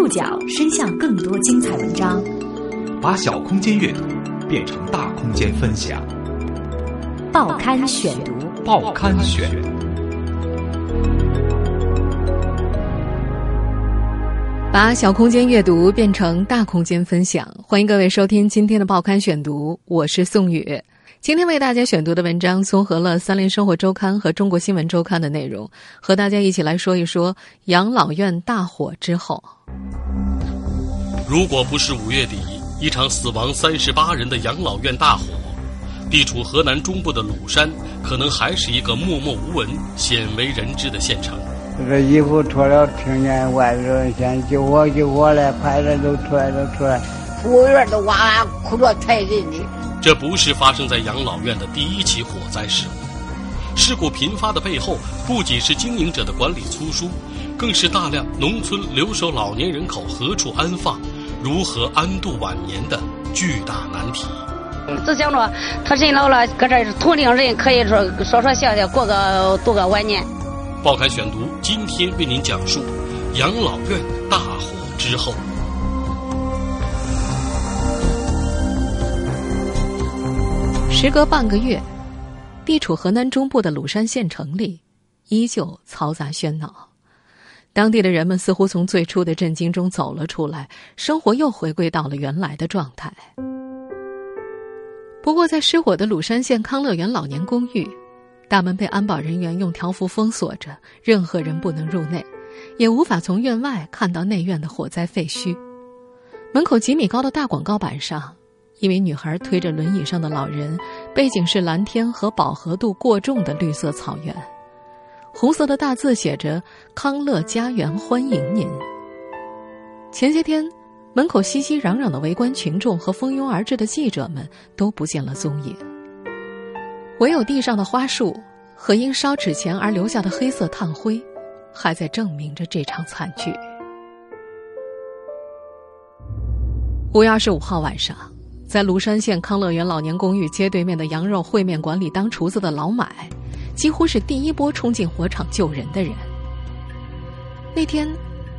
触角伸向更多精彩文章，把小空间阅读变成大空间分享。报刊选读，报刊选。把小空间阅读变成大空间分享，欢迎各位收听今天的报刊选读，我是宋宇。今天为大家选读的文章综合了《三联生活周刊》和《中国新闻周刊》的内容，和大家一起来说一说养老院大火之后。如果不是五月底一场死亡三十八人的养老院大火，地处河南中部的鲁山可能还是一个默默无闻、鲜为人知的县城。这个衣服脱了，听见外边人先救火救火嘞，派人都出来都出来，服务员都哇哇哭着抬人的。这不是发生在养老院的第一起火灾事故，事故频发的背后，不仅是经营者的管理粗疏，更是大量农村留守老年人口何处安放、如何安度晚年的巨大难题。只想着他人老了，搁这儿同龄人可以说说说笑笑，过个度个晚年。报刊选读今天为您讲述养老院大火之后。时隔半个月，地处河南中部的鲁山县城里，依旧嘈杂喧闹。当地的人们似乎从最初的震惊中走了出来，生活又回归到了原来的状态。不过，在失火的鲁山县康乐园老年公寓，大门被安保人员用条幅封锁着，任何人不能入内，也无法从院外看到内院的火灾废墟。门口几米高的大广告板上。一名女孩推着轮椅上的老人，背景是蓝天和饱和度过重的绿色草原，红色的大字写着“康乐家园欢迎您”。前些天，门口熙熙攘攘的围观群众和蜂拥而至的记者们都不见了踪影，唯有地上的花束和因烧纸钱而留下的黑色炭灰，还在证明着这场惨剧。五月二十五号晚上。在庐山县康乐园老年公寓街对面的羊肉烩面馆里当厨子的老买，几乎是第一波冲进火场救人的人。那天，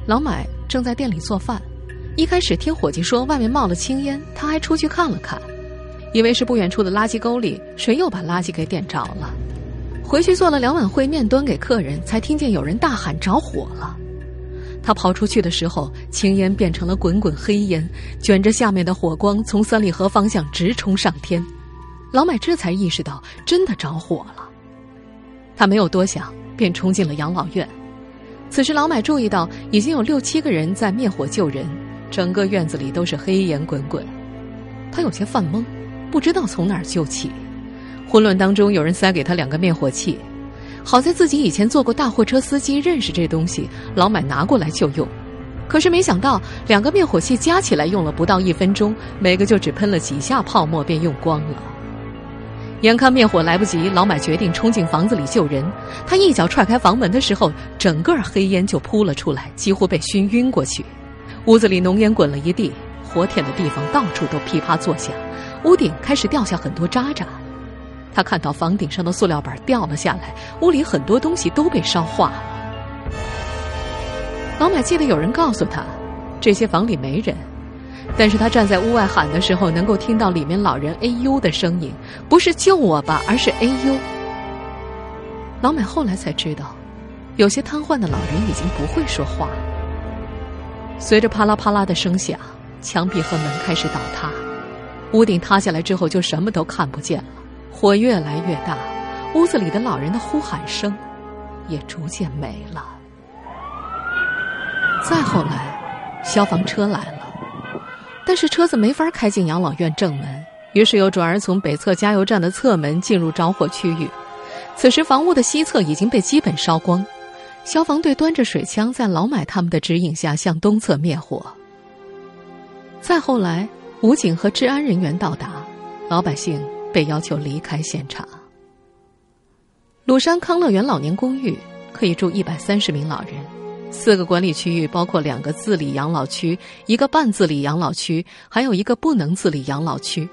老买正在店里做饭，一开始听伙计说外面冒了青烟，他还出去看了看，以为是不远处的垃圾沟里谁又把垃圾给点着了。回去做了两碗烩面端给客人，才听见有人大喊着火了。他跑出去的时候，青烟变成了滚滚黑烟，卷着下面的火光从三里河方向直冲上天。老买这才意识到真的着火了。他没有多想，便冲进了养老院。此时，老买注意到已经有六七个人在灭火救人，整个院子里都是黑烟滚滚。他有些犯懵，不知道从哪儿救起。混乱当中，有人塞给他两个灭火器。好在自己以前做过大货车司机，认识这东西，老买拿过来就用。可是没想到，两个灭火器加起来用了不到一分钟，每个就只喷了几下泡沫便用光了。眼看灭火来不及，老买决定冲进房子里救人。他一脚踹开房门的时候，整个黑烟就扑了出来，几乎被熏晕过去。屋子里浓烟滚了一地，火舔的地方到处都噼啪作响，屋顶开始掉下很多渣渣。他看到房顶上的塑料板掉了下来，屋里很多东西都被烧化了。老买记得有人告诉他，这些房里没人，但是他站在屋外喊的时候，能够听到里面老人“哎呦”的声音，不是救我吧，而是“哎呦”。老买后来才知道，有些瘫痪的老人已经不会说话。随着啪啦啪啦的声响，墙壁和门开始倒塌，屋顶塌下来之后，就什么都看不见了。火越来越大，屋子里的老人的呼喊声也逐渐没了。再后来，消防车来了，但是车子没法开进养老院正门，于是又转而从北侧加油站的侧门进入着火区域。此时，房屋的西侧已经被基本烧光，消防队端着水枪在老买他们的指引下向东侧灭火。再后来，武警和治安人员到达，老百姓。被要求离开现场。鲁山康乐园老年公寓可以住一百三十名老人，四个管理区域包括两个自理养老区、一个半自理养老区，还有一个不能自理养老区。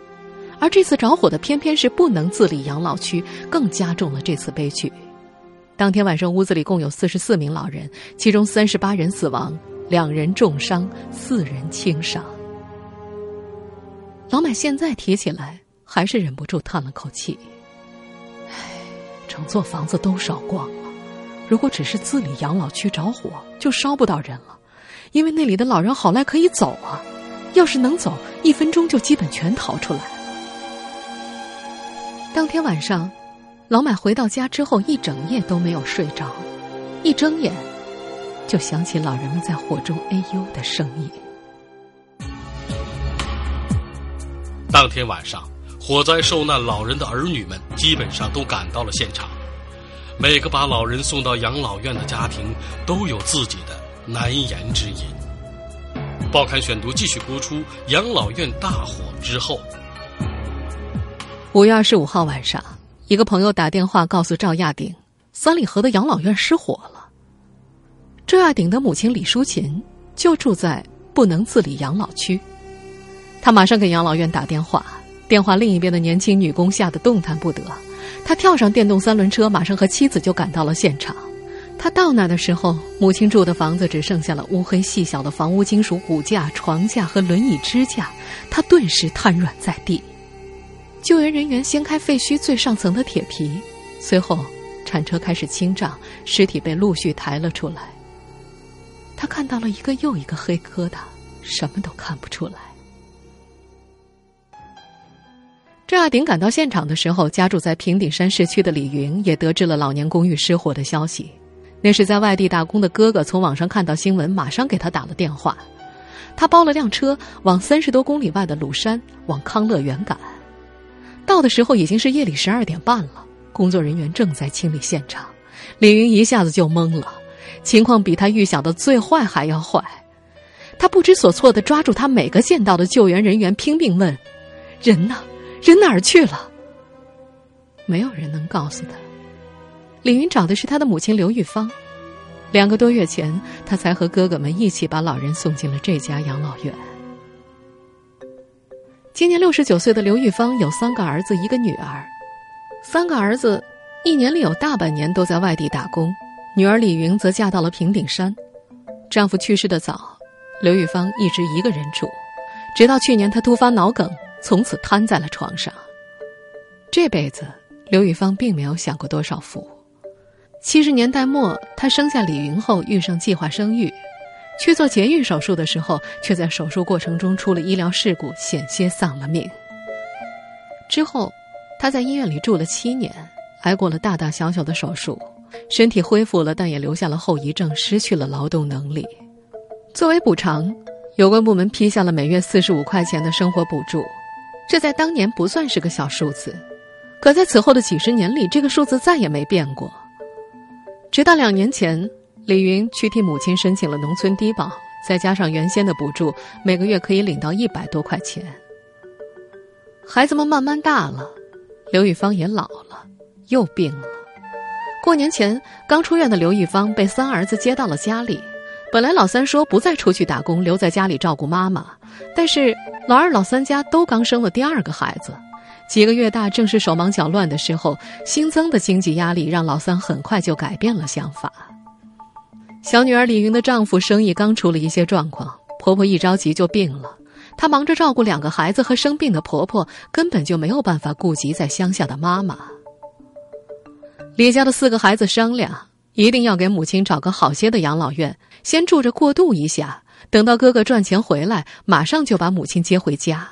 而这次着火的偏偏是不能自理养老区，更加重了这次悲剧。当天晚上，屋子里共有四十四名老人，其中三十八人死亡，两人重伤，四人轻伤。老买现在提起来，还是忍不住叹了口气：“唉，整座房子都烧光了。如果只是自理养老区着火，就烧不到人了，因为那里的老人好赖可以走啊。要是能走，一分钟就基本全逃出来。”当天晚上，老买回到家之后，一整夜都没有睡着，一睁眼就想起老人们在火中哎呦的声音。当天晚上，火灾受难老人的儿女们基本上都赶到了现场。每个把老人送到养老院的家庭都有自己的难言之隐。报刊选读继续播出：养老院大火之后。五月二十五号晚上，一个朋友打电话告诉赵亚鼎，三里河的养老院失火了。赵亚鼎的母亲李淑琴就住在不能自理养老区。他马上给养老院打电话，电话另一边的年轻女工吓得动弹不得。她跳上电动三轮车，马上和妻子就赶到了现场。她到那的时候，母亲住的房子只剩下了乌黑细小的房屋金属骨架、床架和轮椅支架。他顿时瘫软在地。救援人员掀开废墟最上层的铁皮，随后铲车开始清障，尸体被陆续抬了出来。他看到了一个又一个黑疙瘩，什么都看不出来。郑亚鼎赶到现场的时候，家住在平顶山市区的李云也得知了老年公寓失火的消息。那是在外地打工的哥哥从网上看到新闻，马上给他打了电话。他包了辆车，往三十多公里外的鲁山往康乐园赶。到的时候已经是夜里十二点半了，工作人员正在清理现场。李云一下子就懵了，情况比他预想的最坏还要坏。他不知所措的抓住他每个见到的救援人员，拼命问：“人呢？”人哪儿去了？没有人能告诉他。李云找的是他的母亲刘玉芳。两个多月前，他才和哥哥们一起把老人送进了这家养老院。今年六十九岁的刘玉芳有三个儿子，一个女儿。三个儿子一年里有大半年都在外地打工，女儿李云则嫁到了平顶山。丈夫去世的早，刘玉芳一直一个人住，直到去年她突发脑梗。从此瘫在了床上。这辈子，刘玉芳并没有享过多少福。七十年代末，她生下李云后遇上计划生育，去做节育手术的时候，却在手术过程中出了医疗事故，险些丧了命。之后，她在医院里住了七年，挨过了大大小小的手术，身体恢复了，但也留下了后遗症，失去了劳动能力。作为补偿，有关部门批下了每月四十五块钱的生活补助。这在当年不算是个小数字，可在此后的几十年里，这个数字再也没变过。直到两年前，李云去替母亲申请了农村低保，再加上原先的补助，每个月可以领到一百多块钱。孩子们慢慢大了，刘玉芳也老了，又病了。过年前刚出院的刘玉芳被三儿子接到了家里。本来老三说不再出去打工，留在家里照顾妈妈，但是老二、老三家都刚生了第二个孩子，几个月大，正是手忙脚乱的时候，新增的经济压力让老三很快就改变了想法。小女儿李云的丈夫生意刚出了一些状况，婆婆一着急就病了，她忙着照顾两个孩子和生病的婆婆，根本就没有办法顾及在乡下的妈妈。李家的四个孩子商量。一定要给母亲找个好些的养老院，先住着过渡一下。等到哥哥赚钱回来，马上就把母亲接回家。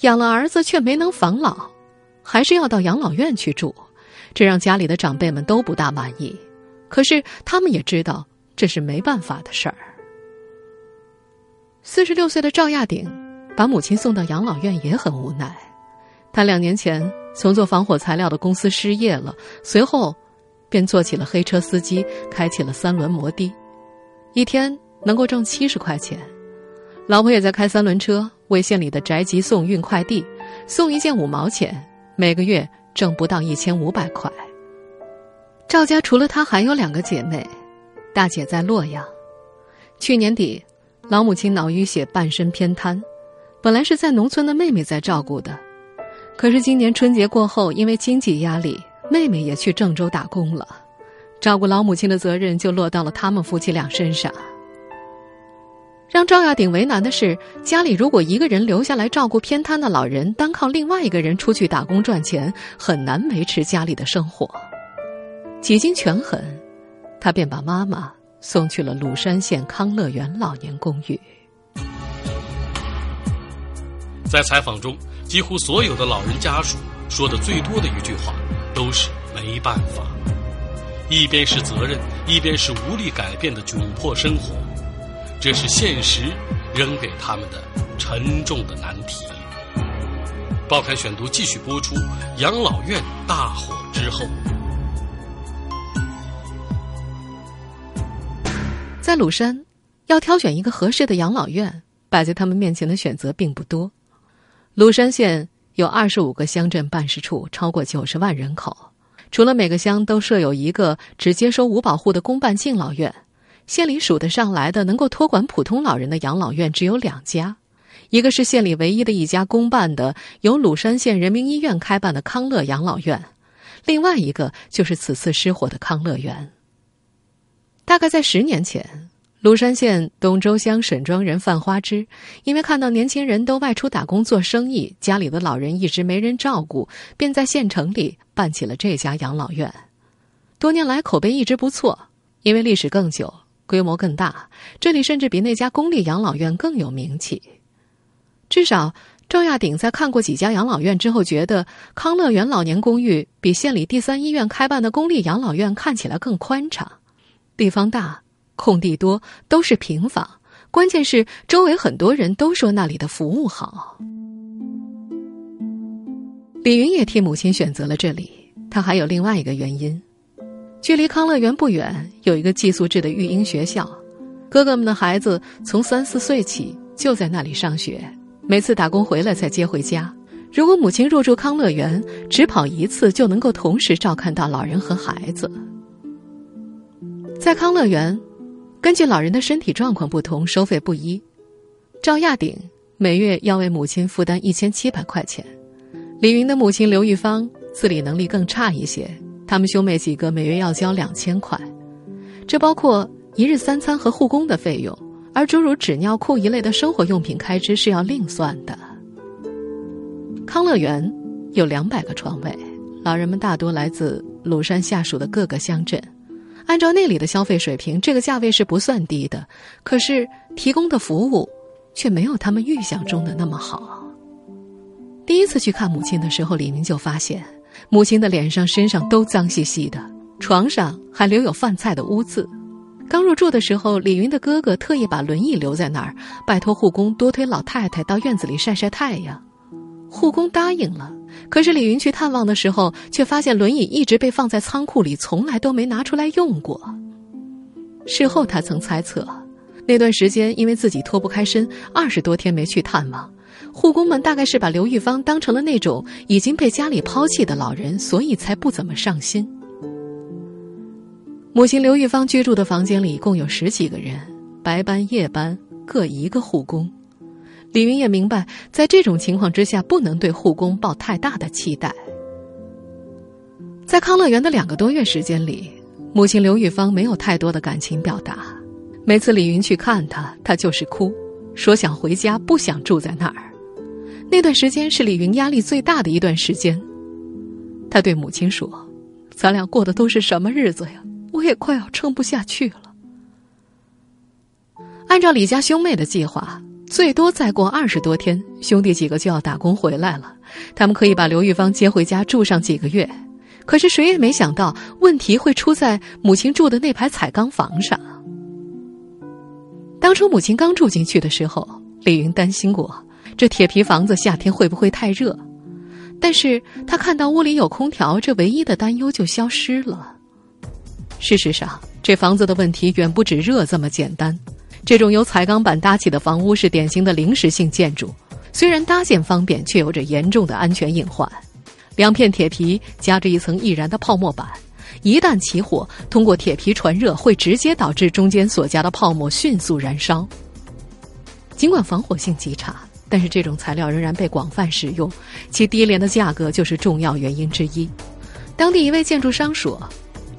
养了儿子却没能防老，还是要到养老院去住，这让家里的长辈们都不大满意。可是他们也知道这是没办法的事儿。四十六岁的赵亚鼎把母亲送到养老院也很无奈，他两年前。从做防火材料的公司失业了，随后便做起了黑车司机，开起了三轮摩的，一天能够挣七十块钱。老婆也在开三轮车，为县里的宅急送运快递，送一件五毛钱，每个月挣不到一千五百块。赵家除了他还有两个姐妹，大姐在洛阳，去年底老母亲脑淤血，半身偏瘫，本来是在农村的妹妹在照顾的。可是今年春节过后，因为经济压力，妹妹也去郑州打工了。照顾老母亲的责任就落到了他们夫妻俩身上。让赵亚鼎为难的是，家里如果一个人留下来照顾偏瘫的老人，单靠另外一个人出去打工赚钱，很难维持家里的生活。几经权衡，他便把妈妈送去了鲁山县康乐园老年公寓。在采访中，几乎所有的老人家属说的最多的一句话，都是没办法。一边是责任，一边是无力改变的窘迫生活。这是现实扔给他们的沉重的难题。报刊选读继续播出。养老院大火之后，在鲁山，要挑选一个合适的养老院，摆在他们面前的选择并不多。鲁山县有二十五个乡镇办事处，超过九十万人口。除了每个乡都设有一个只接收五保户的公办敬老院。县里数得上来的能够托管普通老人的养老院只有两家，一个是县里唯一的一家公办的由鲁山县人民医院开办的康乐养老院，另外一个就是此次失火的康乐园。大概在十年前，鲁山县东周乡沈庄人范花枝，因为看到年轻人都外出打工做生意，家里的老人一直没人照顾，便在县城里办起了这家养老院。多年来口碑一直不错，因为历史更久。规模更大，这里甚至比那家公立养老院更有名气。至少赵亚鼎在看过几家养老院之后，觉得康乐园老年公寓比县里第三医院开办的公立养老院看起来更宽敞，地方大，空地多，都是平房。关键是周围很多人都说那里的服务好。李云也替母亲选择了这里，他还有另外一个原因。距离康乐园不远，有一个寄宿制的育婴学校，哥哥们的孩子从三四岁起就在那里上学，每次打工回来才接回家。如果母亲入住康乐园，只跑一次就能够同时照看到老人和孩子。在康乐园，根据老人的身体状况不同，收费不一。赵亚鼎每月要为母亲负担一千七百块钱，李云的母亲刘玉芳自理能力更差一些。他们兄妹几个每月要交两千块，这包括一日三餐和护工的费用，而诸如纸尿裤一类的生活用品开支是要另算的。康乐园有两百个床位，老人们大多来自鲁山下属的各个乡镇。按照那里的消费水平，这个价位是不算低的，可是提供的服务却没有他们预想中的那么好。第一次去看母亲的时候，李明就发现。母亲的脸上、身上都脏兮兮的，床上还留有饭菜的污渍。刚入住的时候，李云的哥哥特意把轮椅留在那儿，拜托护工多推老太太到院子里晒晒太阳。护工答应了，可是李云去探望的时候，却发现轮椅一直被放在仓库里，从来都没拿出来用过。事后他曾猜测，那段时间因为自己脱不开身，二十多天没去探望。护工们大概是把刘玉芳当成了那种已经被家里抛弃的老人，所以才不怎么上心。母亲刘玉芳居住的房间里共有十几个人，白班夜班各一个护工。李云也明白，在这种情况之下，不能对护工抱太大的期待。在康乐园的两个多月时间里，母亲刘玉芳没有太多的感情表达。每次李云去看她，她就是哭，说想回家，不想住在那儿。那段时间是李云压力最大的一段时间，他对母亲说：“咱俩过的都是什么日子呀？我也快要撑不下去了。”按照李家兄妹的计划，最多再过二十多天，兄弟几个就要打工回来了，他们可以把刘玉芳接回家住上几个月。可是谁也没想到，问题会出在母亲住的那排彩钢房上。当初母亲刚住进去的时候，李云担心过。这铁皮房子夏天会不会太热？但是他看到屋里有空调，这唯一的担忧就消失了。事实上，这房子的问题远不止热这么简单。这种由彩钢板搭起的房屋是典型的临时性建筑，虽然搭建方便，却有着严重的安全隐患。两片铁皮夹着一层易燃的泡沫板，一旦起火，通过铁皮传热，会直接导致中间所夹的泡沫迅速燃烧。尽管防火性极差。但是这种材料仍然被广泛使用，其低廉的价格就是重要原因之一。当地一位建筑商说：“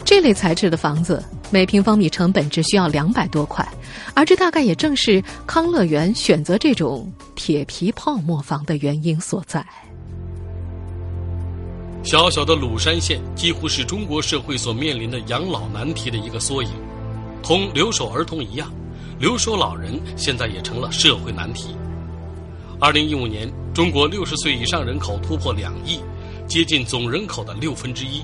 这类材质的房子每平方米成本只需要两百多块，而这大概也正是康乐园选择这种铁皮泡沫房的原因所在。小小的鲁山县几乎是中国社会所面临的养老难题的一个缩影，同留守儿童一样，留守老人现在也成了社会难题。二零一五年，中国六十岁以上人口突破两亿，接近总人口的六分之一。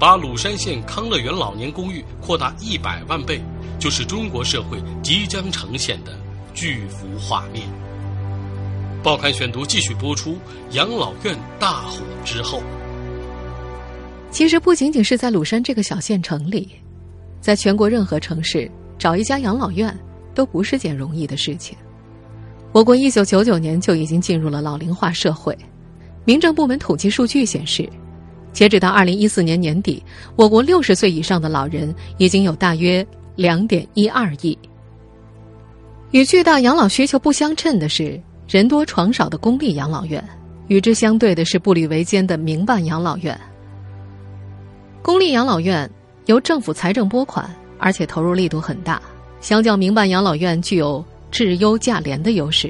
把鲁山县康乐园老年公寓扩大一百万倍，就是中国社会即将呈现的巨幅画面。报刊选读继续播出：养老院大火之后。其实不仅仅是在鲁山这个小县城里，在全国任何城市找一家养老院都不是件容易的事情。我国一九九九年就已经进入了老龄化社会，民政部门统计数据显示，截止到二零一四年年底，我国六十岁以上的老人已经有大约两点一二亿。与巨大养老需求不相称的是，人多床少的公立养老院，与之相对的是步履维艰的民办养老院。公立养老院由政府财政拨款，而且投入力度很大，相较民办养老院具有。质优价廉的优势，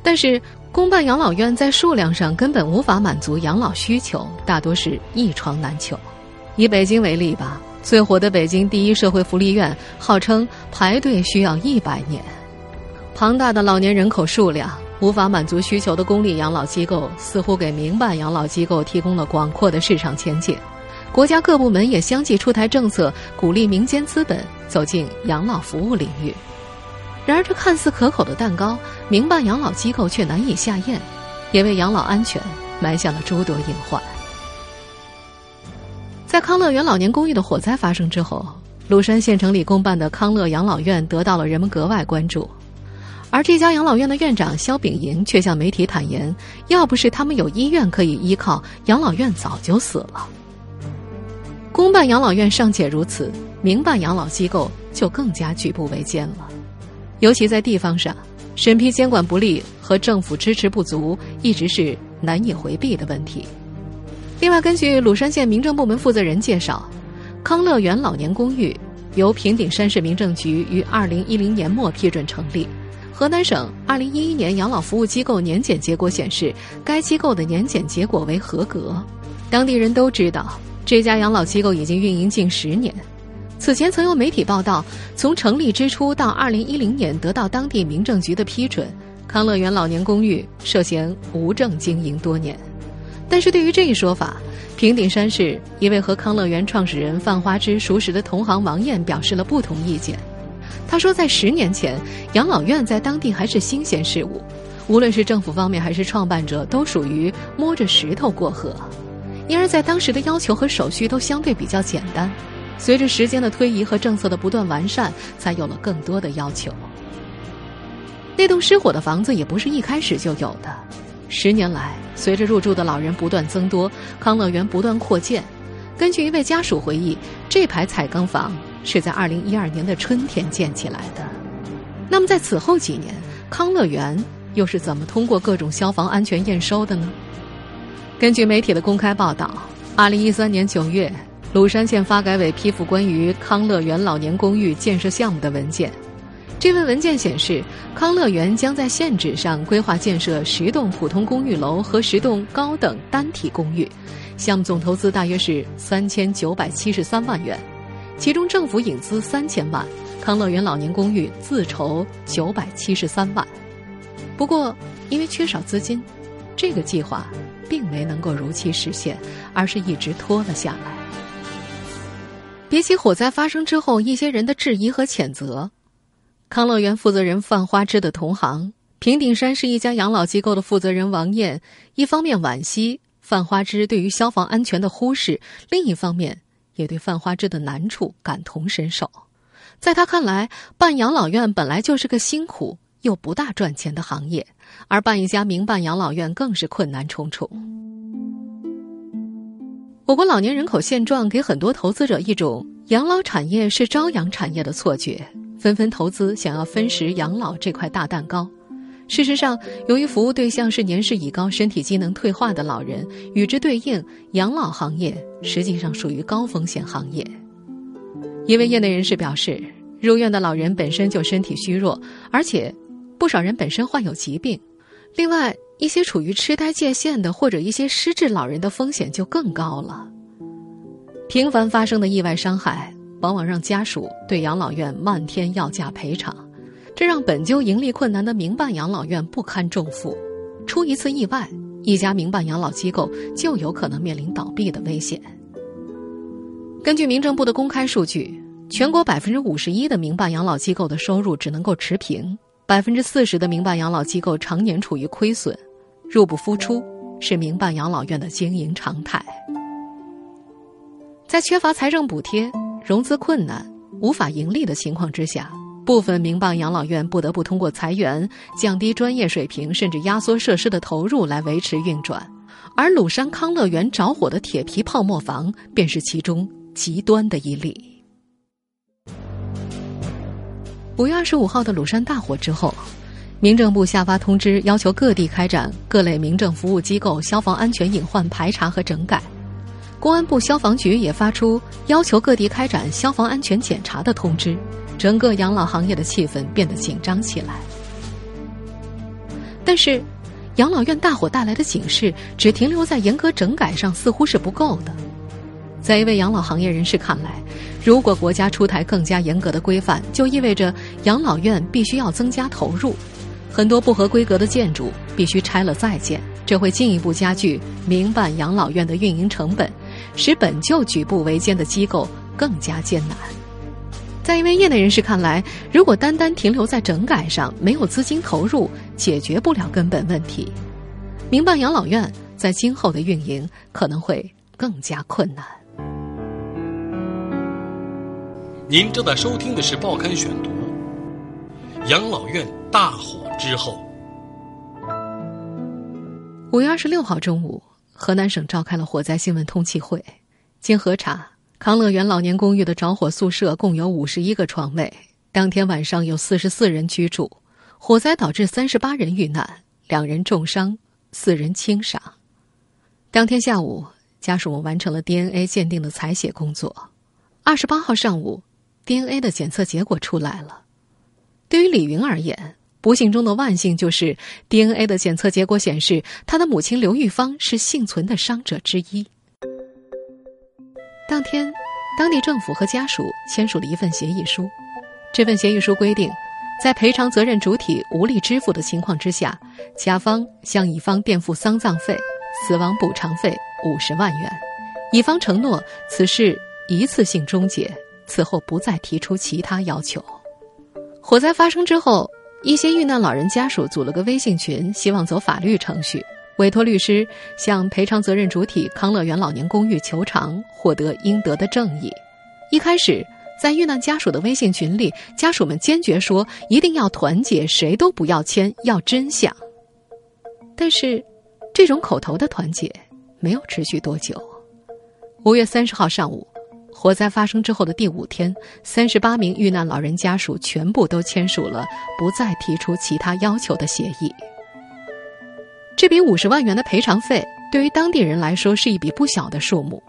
但是公办养老院在数量上根本无法满足养老需求，大多是一床难求。以北京为例吧，最火的北京第一社会福利院，号称排队需要一百年。庞大的老年人口数量无法满足需求的公立养老机构，似乎给民办养老机构提供了广阔的市场前景。国家各部门也相继出台政策，鼓励民间资本走进养老服务领域。然而，这看似可口的蛋糕，民办养老机构却难以下咽，也为养老安全埋下了诸多隐患。在康乐园老年公寓的火灾发生之后，鲁山县城里公办的康乐养老院得到了人们格外关注，而这家养老院的院长肖炳银却向媒体坦言：“要不是他们有医院可以依靠，养老院早就死了。”公办养老院尚且如此，民办养老机构就更加举步维艰了。尤其在地方上，审批监管不力和政府支持不足，一直是难以回避的问题。另外，根据鲁山县民政部门负责人介绍，康乐园老年公寓由平顶山市民政局于二零一零年末批准成立。河南省二零一一年养老服务机构年检结果显示，该机构的年检结果为合格。当地人都知道，这家养老机构已经运营近十年。此前曾有媒体报道，从成立之初到二零一零年得到当地民政局的批准，康乐园老年公寓涉嫌无证经营多年。但是对于这一说法，平顶山市一位和康乐园创始人范花枝熟识的同行王艳表示了不同意见。他说，在十年前，养老院在当地还是新鲜事物，无论是政府方面还是创办者，都属于摸着石头过河，因而，在当时的要求和手续都相对比较简单。随着时间的推移和政策的不断完善，才有了更多的要求。那栋失火的房子也不是一开始就有的，十年来，随着入住的老人不断增多，康乐园不断扩建。根据一位家属回忆，这排彩钢房是在二零一二年的春天建起来的。那么，在此后几年，康乐园又是怎么通过各种消防安全验收的呢？根据媒体的公开报道，二零一三年九月。鲁山县发改委批复关于康乐园老年公寓建设项目的文件。这份文件显示，康乐园将在县址上规划建设十栋普通公寓楼和十栋高等单体公寓，项目总投资大约是三千九百七十三万元，其中政府引资三千万，康乐园老年公寓自筹九百七十三万。不过，因为缺少资金，这个计划并没能够如期实现，而是一直拖了下来。比起火灾发生之后一些人的质疑和谴责，康乐园负责人范花枝的同行平顶山是一家养老机构的负责人王艳，一方面惋惜范花枝对于消防安全的忽视，另一方面也对范花枝的难处感同身受。在他看来，办养老院本来就是个辛苦又不大赚钱的行业，而办一家民办养老院更是困难重重。我国老年人口现状给很多投资者一种养老产业是朝阳产业的错觉，纷纷投资想要分食养老这块大蛋糕。事实上，由于服务对象是年事已高、身体机能退化的老人，与之对应，养老行业实际上属于高风险行业。一位业内人士表示，入院的老人本身就身体虚弱，而且不少人本身患有疾病。另外，一些处于痴呆界限的或者一些失智老人的风险就更高了。频繁发生的意外伤害，往往让家属对养老院漫天要价赔偿，这让本就盈利困难的民办养老院不堪重负。出一次意外，一家民办养老机构就有可能面临倒闭的危险。根据民政部的公开数据，全国百分之五十一的民办养老机构的收入只能够持平。百分之四十的民办养老机构常年处于亏损，入不敷出是民办养老院的经营常态。在缺乏财政补贴、融资困难、无法盈利的情况之下，部分民办养老院不得不通过裁员、降低专业水平，甚至压缩设施的投入来维持运转。而鲁山康乐园着火的铁皮泡沫房便是其中极端的一例。五月二十五号的鲁山大火之后，民政部下发通知，要求各地开展各类民政服务机构消防安全隐患排查和整改。公安部消防局也发出要求各地开展消防安全检查的通知，整个养老行业的气氛变得紧张起来。但是，养老院大火带来的警示只停留在严格整改上，似乎是不够的。在一位养老行业人士看来，如果国家出台更加严格的规范，就意味着养老院必须要增加投入，很多不合规格的建筑必须拆了再建，这会进一步加剧民办养老院的运营成本，使本就举步维艰的机构更加艰难。在一位业内人士看来，如果单单停留在整改上，没有资金投入，解决不了根本问题，民办养老院在今后的运营可能会更加困难。您正在收听的是《报刊选读》。养老院大火之后，五月二十六号中午，河南省召开了火灾新闻通气会。经核查，康乐园老年公寓的着火宿舍共有五十一个床位，当天晚上有四十四人居住。火灾导致三十八人遇难，两人重伤，四人轻伤。当天下午，家属们完成了 DNA 鉴定的采血工作。二十八号上午。DNA 的检测结果出来了。对于李云而言，不幸中的万幸就是 DNA 的检测结果显示，他的母亲刘玉芳是幸存的伤者之一。当天，当地政府和家属签署了一份协议书。这份协议书规定，在赔偿责任主体无力支付的情况之下，甲方向乙方垫付丧葬费、死亡补偿费五十万元，乙方承诺此事一次性终结。此后不再提出其他要求。火灾发生之后，一些遇难老人家属组了个微信群，希望走法律程序，委托律师向赔偿责任主体康乐园老年公寓求偿，获得应得的正义。一开始，在遇难家属的微信群里，家属们坚决说一定要团结，谁都不要签，要真相。但是，这种口头的团结没有持续多久。五月三十号上午。火灾发生之后的第五天，三十八名遇难老人家属全部都签署了不再提出其他要求的协议。这笔五十万元的赔偿费对于当地人来说是一笔不小的数目。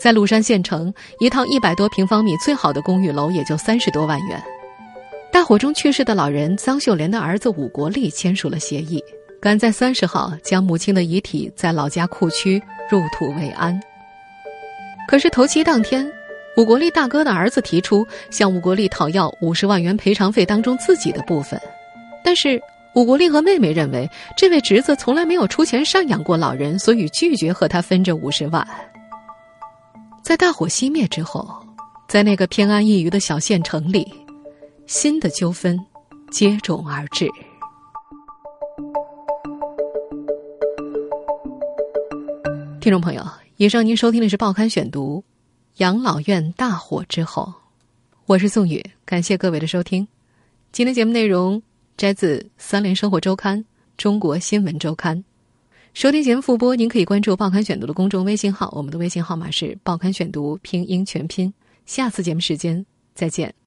在鲁山县城，一套一百多平方米最好的公寓楼也就三十多万元。大火中去世的老人臧秀莲的儿子武国立签署了协议，赶在三十号将母亲的遗体在老家库区入土为安。可是头七当天。武国立大哥的儿子提出向武国立讨要五十万元赔偿费当中自己的部分，但是武国立和妹妹认为这位侄子从来没有出钱赡养过老人，所以拒绝和他分这五十万。在大火熄灭之后，在那个偏安一隅的小县城里，新的纠纷接踵而至。听众朋友，以上您收听的是《报刊选读》。养老院大火之后，我是宋宇，感谢各位的收听。今天节目内容摘自《三联生活周刊》《中国新闻周刊》。收听节目复播，您可以关注《报刊选读》的公众微信号，我们的微信号码是“报刊选读”拼音全拼。下次节目时间再见。